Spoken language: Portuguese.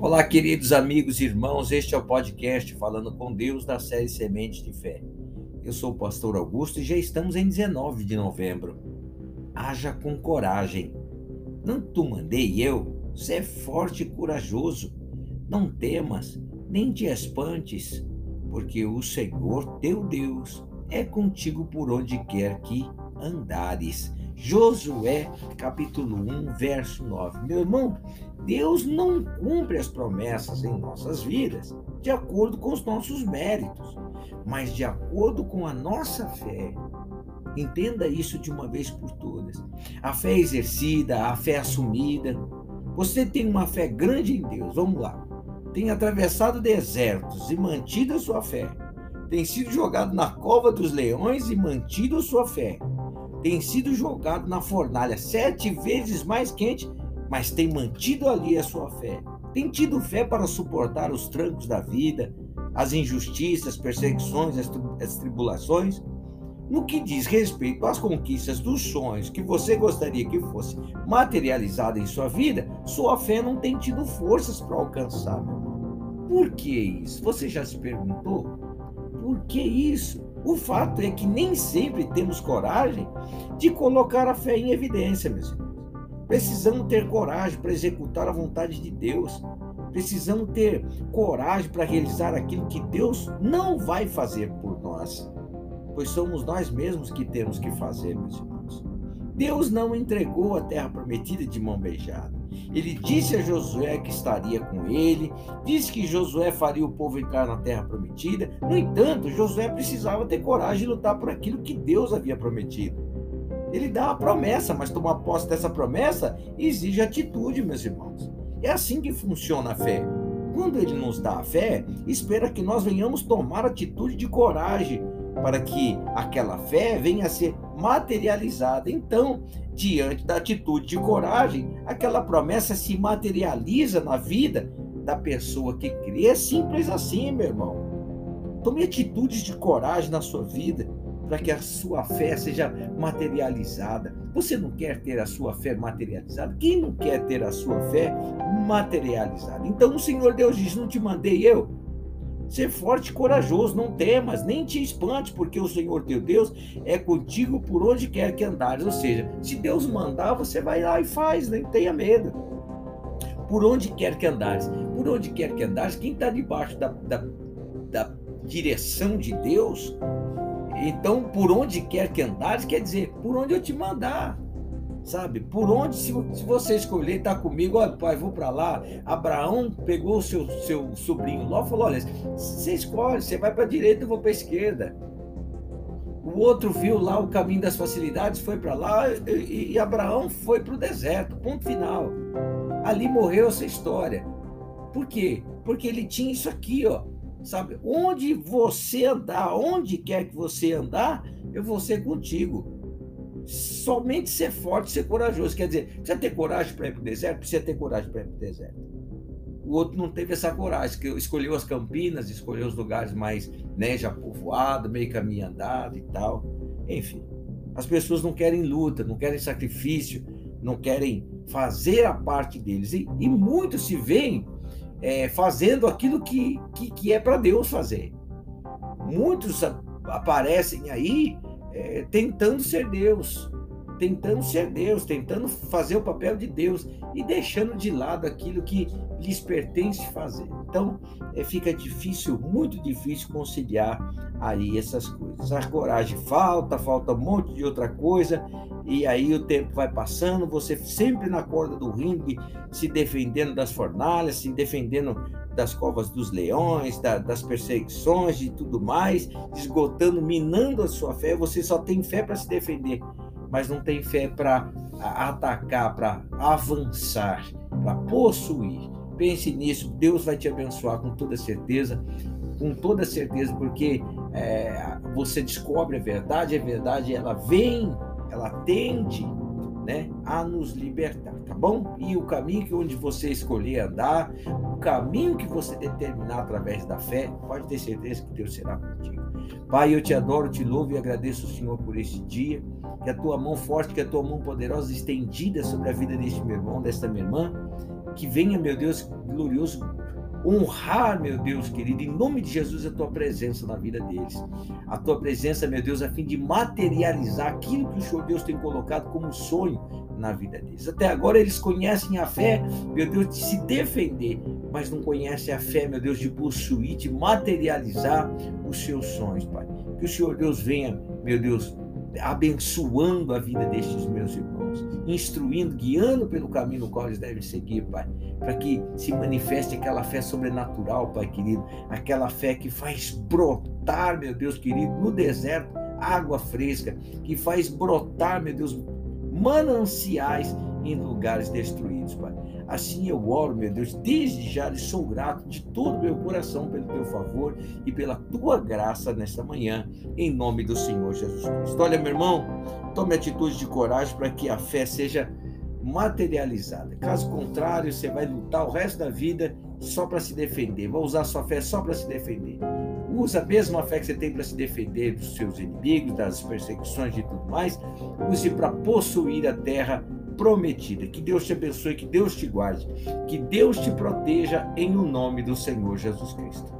Olá, queridos amigos e irmãos, este é o podcast Falando com Deus da série Semente de Fé. Eu sou o pastor Augusto e já estamos em 19 de novembro. Haja com coragem. Não tu mandei eu, ser forte e corajoso. Não temas, nem te espantes, porque o Senhor teu Deus é contigo por onde quer que andares. Josué, capítulo 1, verso 9. Meu irmão, Deus não cumpre as promessas em nossas vidas de acordo com os nossos méritos, mas de acordo com a nossa fé. Entenda isso de uma vez por todas. A fé exercida, a fé assumida. Você tem uma fé grande em Deus, vamos lá. Tem atravessado desertos e mantido a sua fé. Tem sido jogado na cova dos leões e mantido a sua fé tem sido jogado na fornalha sete vezes mais quente, mas tem mantido ali a sua fé. Tem tido fé para suportar os trancos da vida, as injustiças, perseguições, as tribulações. No que diz respeito às conquistas dos sonhos que você gostaria que fosse materializada em sua vida, sua fé não tem tido forças para alcançar. Por que isso? Você já se perguntou? Por que isso? O fato é que nem sempre temos coragem de colocar a fé em evidência, meus irmãos. Precisamos ter coragem para executar a vontade de Deus. Precisamos ter coragem para realizar aquilo que Deus não vai fazer por nós, pois somos nós mesmos que temos que fazer, meus irmãos. Deus não entregou a terra prometida de mão beijada. Ele disse a Josué que estaria com ele, disse que Josué faria o povo entrar na terra prometida. No entanto, Josué precisava ter coragem de lutar por aquilo que Deus havia prometido. Ele dá a promessa, mas tomar posse dessa promessa exige atitude, meus irmãos. É assim que funciona a fé. Quando ele nos dá a fé, espera que nós venhamos tomar atitude de coragem para que aquela fé venha a ser materializada. Então, diante da atitude de coragem, aquela promessa se materializa na vida da pessoa que crê. É simples assim, meu irmão. Tome atitudes de coragem na sua vida para que a sua fé seja materializada. Você não quer ter a sua fé materializada? Quem não quer ter a sua fé materializada? Então o Senhor Deus diz: Não te mandei eu? Ser forte e corajoso, não temas, nem te espantes, porque o Senhor teu Deus é contigo por onde quer que andares. Ou seja, se Deus mandar, você vai lá e faz, nem tenha medo. Por onde quer que andares, por onde quer que andares, quem está debaixo da, da, da direção de Deus, então por onde quer que andares, quer dizer, por onde eu te mandar sabe? Por onde, se, você escolher estar tá comigo, olha, pai, vou para lá. Abraão pegou o seu, seu sobrinho lá e falou: olha, você escolhe, você vai para a direita, eu vou para a esquerda. O outro viu lá o caminho das facilidades, foi para lá, e, e Abraão foi para o deserto, ponto final. Ali morreu essa história. Por quê? Porque ele tinha isso aqui, ó. Sabe? Onde você andar, onde quer que você andar, eu vou ser contigo somente ser forte, ser corajoso. Quer dizer, precisa ter coragem para ir para o deserto? Precisa ter coragem para ir para o deserto. O outro não teve essa coragem, que escolheu as campinas, escolheu os lugares mais né, já povoados, meio caminho andado e tal. Enfim, as pessoas não querem luta, não querem sacrifício, não querem fazer a parte deles. E, e muitos se veem é, fazendo aquilo que, que, que é para Deus fazer. Muitos aparecem aí é, tentando ser Deus, tentando ser Deus, tentando fazer o papel de Deus e deixando de lado aquilo que lhes pertence fazer. Então, é, fica difícil, muito difícil conciliar aí essas coisas. A coragem falta, falta um monte de outra coisa, e aí o tempo vai passando, você sempre na corda do ringue, se defendendo das fornalhas, se defendendo das covas dos leões, da, das perseguições e tudo mais, esgotando, minando a sua fé. Você só tem fé para se defender, mas não tem fé para atacar, para avançar, para possuir. Pense nisso, Deus vai te abençoar com toda certeza, com toda certeza, porque é, você descobre a verdade, a verdade ela vem, ela tende né, a nos libertar, tá bom? E o caminho que onde você escolher andar, o caminho que você determinar através da fé, pode ter certeza que Deus será contigo. Pai, eu te adoro, te louvo e agradeço o Senhor por este dia, que a tua mão forte, que a tua mão poderosa estendida sobre a vida deste meu irmão, desta minha irmã, que venha, meu Deus glorioso, honrar, meu Deus querido, em nome de Jesus, a tua presença na vida deles. A tua presença, meu Deus, a fim de materializar aquilo que o Senhor Deus tem colocado como sonho na vida deles. Até agora eles conhecem a fé, meu Deus, de se defender, mas não conhecem a fé, meu Deus, de possuir, de materializar os seus sonhos, Pai. Que o Senhor Deus venha, meu Deus, abençoando a vida destes meus irmãos, instruindo, guiando pelo caminho no qual eles devem seguir, Pai, para que se manifeste aquela fé sobrenatural, Pai querido, aquela fé que faz brotar, meu Deus querido, no deserto, água fresca, que faz brotar, meu Deus, mananciais em lugares destruídos, Pai. Assim eu oro, meu Deus, desde já lhe sou grato de todo o meu coração pelo teu favor e pela tua graça nesta manhã, em nome do Senhor Jesus Cristo. Olha, meu irmão, tome atitude de coragem para que a fé seja materializada. Caso contrário, você vai lutar o resto da vida só para se defender, vai usar sua fé só para se defender. Usa a mesma fé que você tem para se defender dos seus inimigos, das perseguições e tudo mais, use para possuir a terra prometida. Que Deus te abençoe, que Deus te guarde, que Deus te proteja em o nome do Senhor Jesus Cristo.